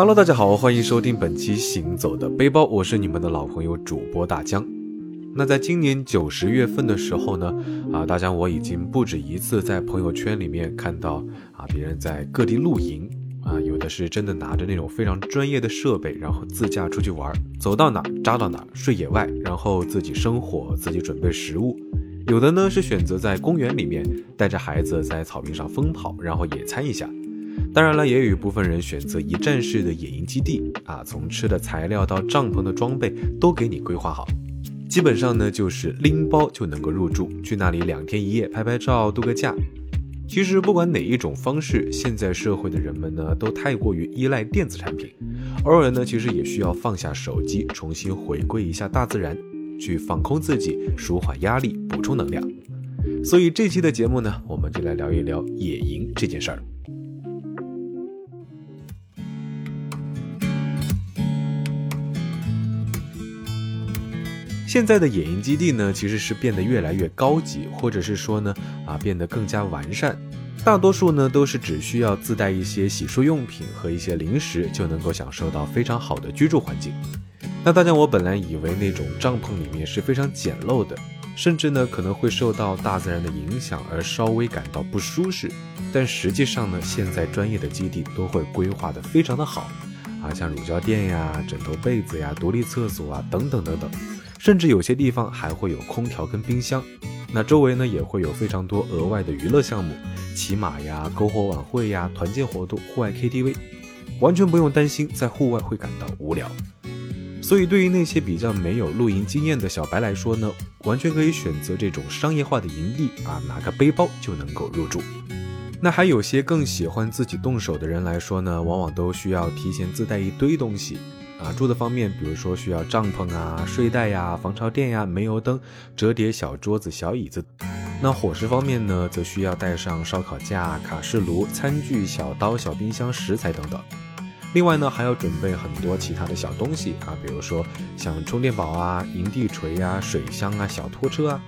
Hello，大家好，欢迎收听本期行走的背包，我是你们的老朋友主播大江。那在今年九十月份的时候呢，啊，大江我已经不止一次在朋友圈里面看到啊，别人在各地露营啊，有的是真的拿着那种非常专业的设备，然后自驾出去玩，走到哪扎到哪，睡野外，然后自己生火，自己准备食物。有的呢是选择在公园里面带着孩子在草坪上疯跑，然后野餐一下。当然了，也有一部分人选择一站式的野营基地啊，从吃的材料到帐篷的装备都给你规划好，基本上呢就是拎包就能够入住，去那里两天一夜拍拍照度个假。其实不管哪一种方式，现在社会的人们呢都太过于依赖电子产品，偶尔呢其实也需要放下手机，重新回归一下大自然，去放空自己，舒缓压力，补充能量。所以这期的节目呢，我们就来聊一聊野营这件事儿。现在的野营基地呢，其实是变得越来越高级，或者是说呢，啊，变得更加完善。大多数呢，都是只需要自带一些洗漱用品和一些零食，就能够享受到非常好的居住环境。那大家，我本来以为那种帐篷里面是非常简陋的，甚至呢，可能会受到大自然的影响而稍微感到不舒适。但实际上呢，现在专业的基地都会规划的非常的好，啊，像乳胶垫呀、枕头被子呀、独立厕所啊，等等等等。甚至有些地方还会有空调跟冰箱，那周围呢也会有非常多额外的娱乐项目，骑马呀、篝火晚会呀、团建活动、户外 KTV，完全不用担心在户外会感到无聊。所以对于那些比较没有露营经验的小白来说呢，完全可以选择这种商业化的营地啊，拿个背包就能够入住。那还有些更喜欢自己动手的人来说呢，往往都需要提前自带一堆东西。啊，住的方面，比如说需要帐篷啊、睡袋呀、防潮垫呀、煤油灯、折叠小桌子、小椅子。那伙食方面呢，则需要带上烧烤架、卡式炉、餐具、小刀、小冰箱、食材等等。另外呢，还要准备很多其他的小东西啊，比如说像充电宝啊、营地锤呀、水箱啊、小拖车啊。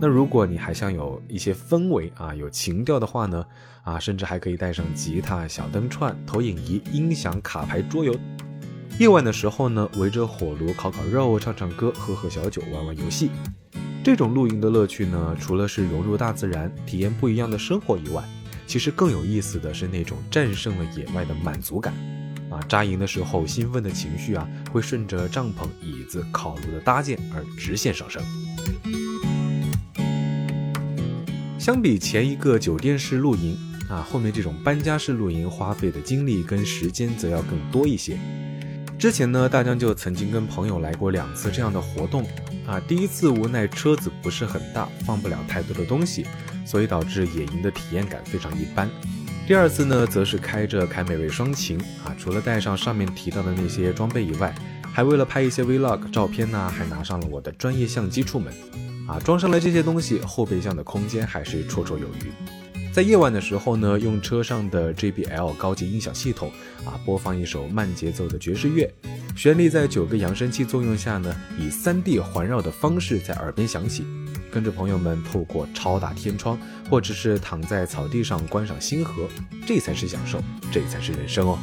那如果你还想有一些氛围啊、有情调的话呢，啊，甚至还可以带上吉他、小灯串、投影仪、音响、卡牌、桌游。夜晚的时候呢，围着火炉烤烤肉、唱唱歌、喝喝小酒、玩玩游戏。这种露营的乐趣呢，除了是融入大自然、体验不一样的生活以外，其实更有意思的是那种战胜了野外的满足感。啊，扎营的时候兴奋的情绪啊，会顺着帐篷、椅子、烤炉的搭建而直线上升。相比前一个酒店式露营啊，后面这种搬家式露营花费的精力跟时间则要更多一些。之前呢，大江就曾经跟朋友来过两次这样的活动，啊，第一次无奈车子不是很大，放不了太多的东西，所以导致野营的体验感非常一般。第二次呢，则是开着凯美瑞双擎，啊，除了带上上面提到的那些装备以外，还为了拍一些 vlog 照片呢，还拿上了我的专业相机出门，啊，装上了这些东西，后备箱的空间还是绰绰有余。在夜晚的时候呢，用车上的 JBL 高级音响系统啊，播放一首慢节奏的爵士乐，旋律在九个扬声器作用下呢，以 3D 环绕的方式在耳边响起。跟着朋友们透过超大天窗，或者是躺在草地上观赏星河，这才是享受，这才是人生哦。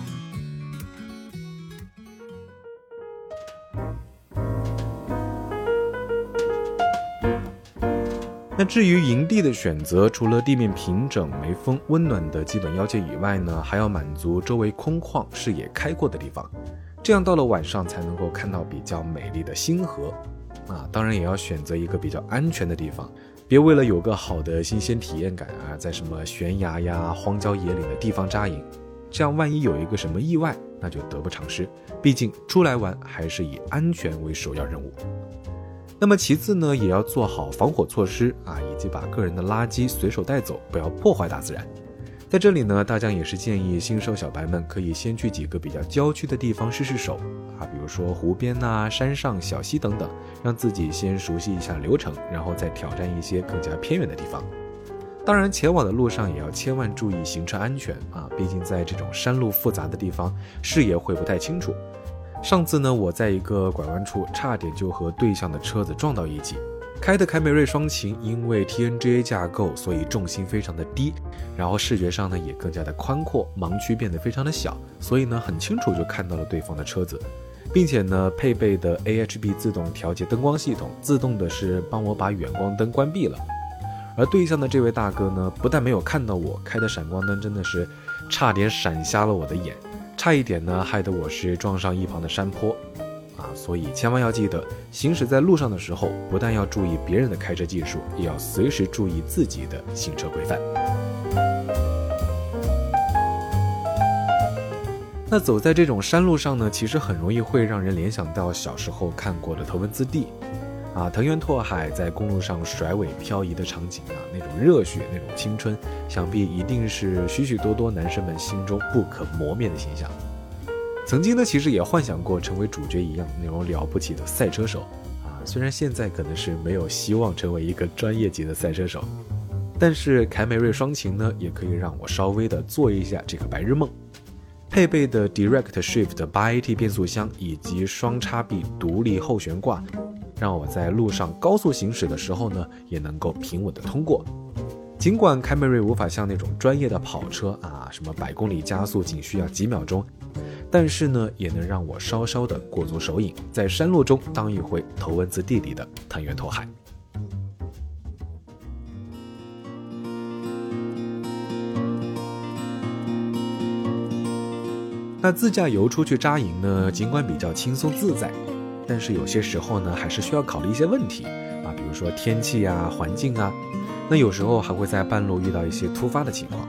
至于营地的选择，除了地面平整、没风、温暖的基本要求以外呢，还要满足周围空旷、视野开阔的地方，这样到了晚上才能够看到比较美丽的星河。啊，当然也要选择一个比较安全的地方，别为了有个好的新鲜体验感啊，在什么悬崖呀、荒郊野岭的地方扎营，这样万一有一个什么意外，那就得不偿失。毕竟出来玩还是以安全为首要任务。那么其次呢，也要做好防火措施啊，以及把个人的垃圾随手带走，不要破坏大自然。在这里呢，大江也是建议新手小白们可以先去几个比较郊区的地方试试手啊，比如说湖边呐、山上小溪等等，让自己先熟悉一下流程，然后再挑战一些更加偏远的地方。当然，前往的路上也要千万注意行车安全啊，毕竟在这种山路复杂的地方，视野会不太清楚。上次呢，我在一个拐弯处差点就和对向的车子撞到一起，开的凯美瑞双擎因为 TNGA 架构，所以重心非常的低，然后视觉上呢也更加的宽阔，盲区变得非常的小，所以呢很清楚就看到了对方的车子，并且呢配备的 AHB 自动调节灯光系统，自动的是帮我把远光灯关闭了。而对向的这位大哥呢，不但没有看到我开的闪光灯，真的是差点闪瞎了我的眼，差一点呢害得我是撞上一旁的山坡。啊，所以千万要记得，行驶在路上的时候，不但要注意别人的开车技术，也要随时注意自己的行车规范。那走在这种山路上呢，其实很容易会让人联想到小时候看过的头文字 D，啊，藤原拓海在公路上甩尾漂移的场景啊，那种热血，那种青春，想必一定是许许多多男生们心中不可磨灭的形象。曾经呢，其实也幻想过成为主角一样那种了不起的赛车手啊。虽然现在可能是没有希望成为一个专业级的赛车手，但是凯美瑞双擎呢，也可以让我稍微的做一下这个白日梦。配备的 Direct Shift 八 AT 变速箱以及双叉臂独立后悬挂，让我在路上高速行驶的时候呢，也能够平稳的通过。尽管凯美瑞无法像那种专业的跑车啊，什么百公里加速仅需要几秒钟。但是呢，也能让我稍稍的过足手瘾，在山路中当一回头文字 D 里的藤原拓海。那自驾游出去扎营呢，尽管比较轻松自在，但是有些时候呢，还是需要考虑一些问题啊，比如说天气啊、环境啊，那有时候还会在半路遇到一些突发的情况，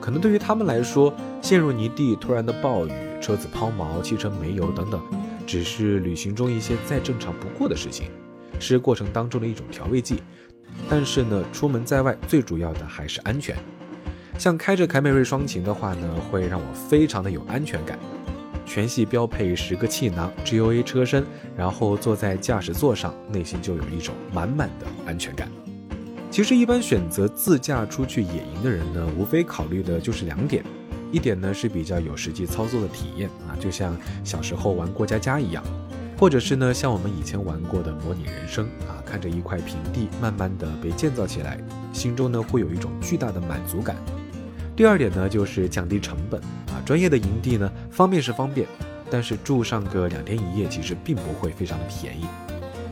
可能对于他们来说，陷入泥地、突然的暴雨。车子抛锚、汽车没油等等，只是旅行中一些再正常不过的事情，是过程当中的一种调味剂。但是呢，出门在外最主要的还是安全。像开着凯美瑞双擎的话呢，会让我非常的有安全感。全系标配十个气囊，GOA 车身，然后坐在驾驶座上，内心就有一种满满的安全感。其实，一般选择自驾出去野营的人呢，无非考虑的就是两点。一点呢是比较有实际操作的体验啊，就像小时候玩过家家一样，或者是呢像我们以前玩过的模拟人生啊，看着一块平地慢慢的被建造起来，心中呢会有一种巨大的满足感。第二点呢就是降低成本啊，专业的营地呢方便是方便，但是住上个两天一夜其实并不会非常的便宜，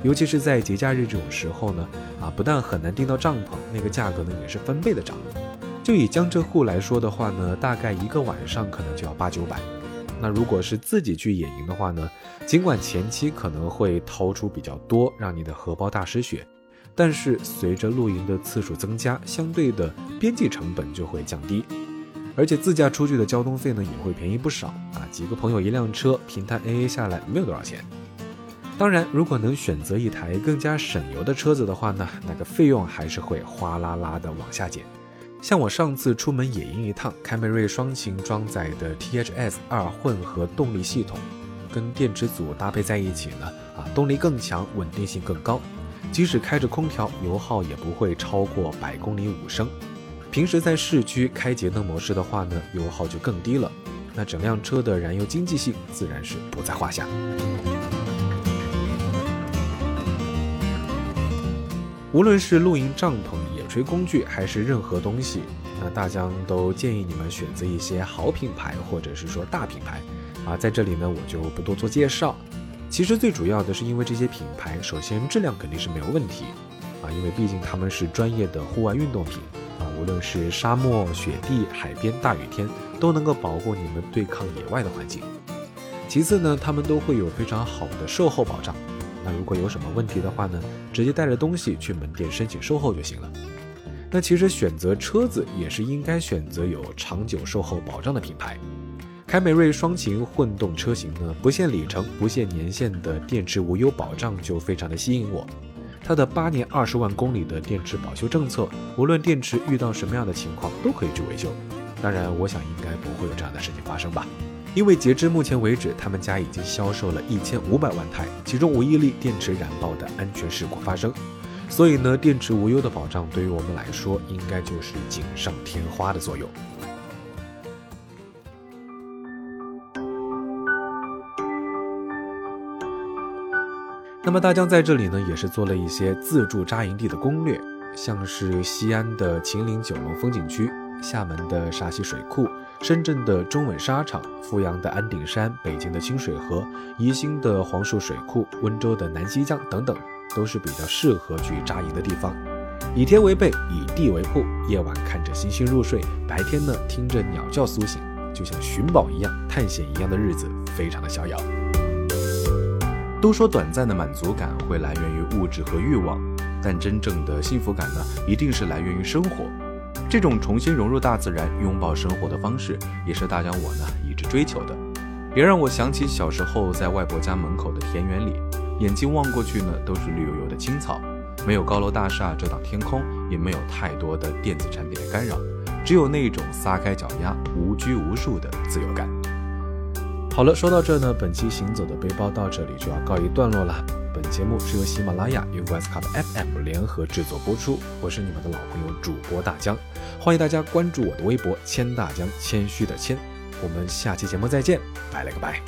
尤其是在节假日这种时候呢啊，不但很难订到帐篷，那个价格呢也是翻倍的涨。就以江浙沪来说的话呢，大概一个晚上可能就要八九百。那如果是自己去野营的话呢，尽管前期可能会掏出比较多，让你的荷包大失血，但是随着露营的次数增加，相对的边际成本就会降低，而且自驾出去的交通费呢也会便宜不少啊。几个朋友一辆车，平摊 AA 下来没有多少钱。当然，如果能选择一台更加省油的车子的话呢，那个费用还是会哗啦啦的往下减。像我上次出门野营一趟，凯美瑞双擎装载的 THS 二混合动力系统，跟电池组搭配在一起呢，啊，动力更强，稳定性更高，即使开着空调，油耗也不会超过百公里五升。平时在市区开节能模式的话呢，油耗就更低了，那整辆车的燃油经济性自然是不在话下。无论是露营帐篷。野炊工具还是任何东西，那大疆都建议你们选择一些好品牌或者是说大品牌，啊，在这里呢我就不多做介绍。其实最主要的是因为这些品牌，首先质量肯定是没有问题，啊，因为毕竟他们是专业的户外运动品，啊，无论是沙漠、雪地、海边、大雨天，都能够保护你们对抗野外的环境。其次呢，他们都会有非常好的售后保障，那如果有什么问题的话呢，直接带着东西去门店申请售后就行了。那其实选择车子也是应该选择有长久售后保障的品牌。凯美瑞双擎混动车型呢，不限里程、不限年限的电池无忧保障就非常的吸引我。它的八年二十万公里的电池保修政策，无论电池遇到什么样的情况都可以去维修。当然，我想应该不会有这样的事情发生吧，因为截至目前为止，他们家已经销售了一千五百万台，其中无一例电池燃爆的安全事故发生。所以呢，电池无忧的保障对于我们来说，应该就是锦上添花的作用。那么大江在这里呢，也是做了一些自助扎营地的攻略，像是西安的秦岭九龙风景区、厦门的沙溪水库、深圳的中稳沙场、阜阳的安顶山、北京的清水河、宜兴的黄树水库、温州的南溪江等等，都是比较适合去扎营的地方。以天为被，以地为铺，夜晚看着星星入睡，白天呢听着鸟叫苏醒，就像寻宝一样、探险一样的日子，非常的逍遥。都说短暂的满足感会来源于物质和欲望，但真正的幸福感呢，一定是来源于生活。这种重新融入大自然、拥抱生活的方式，也是大江我呢一直追求的。也让我想起小时候在外婆家门口的田园里，眼睛望过去呢，都是绿油油的青草，没有高楼大厦遮挡天空，也没有太多的电子产品的干扰，只有那种撒开脚丫、无拘无束的自由感。好了，说到这呢，本期行走的背包到这里就要告一段落了。本节目是由喜马拉雅与 Westcup FM 联合制作播出，我是你们的老朋友主播大江，欢迎大家关注我的微博“谦大江”，谦虚的谦。我们下期节目再见，拜了个拜。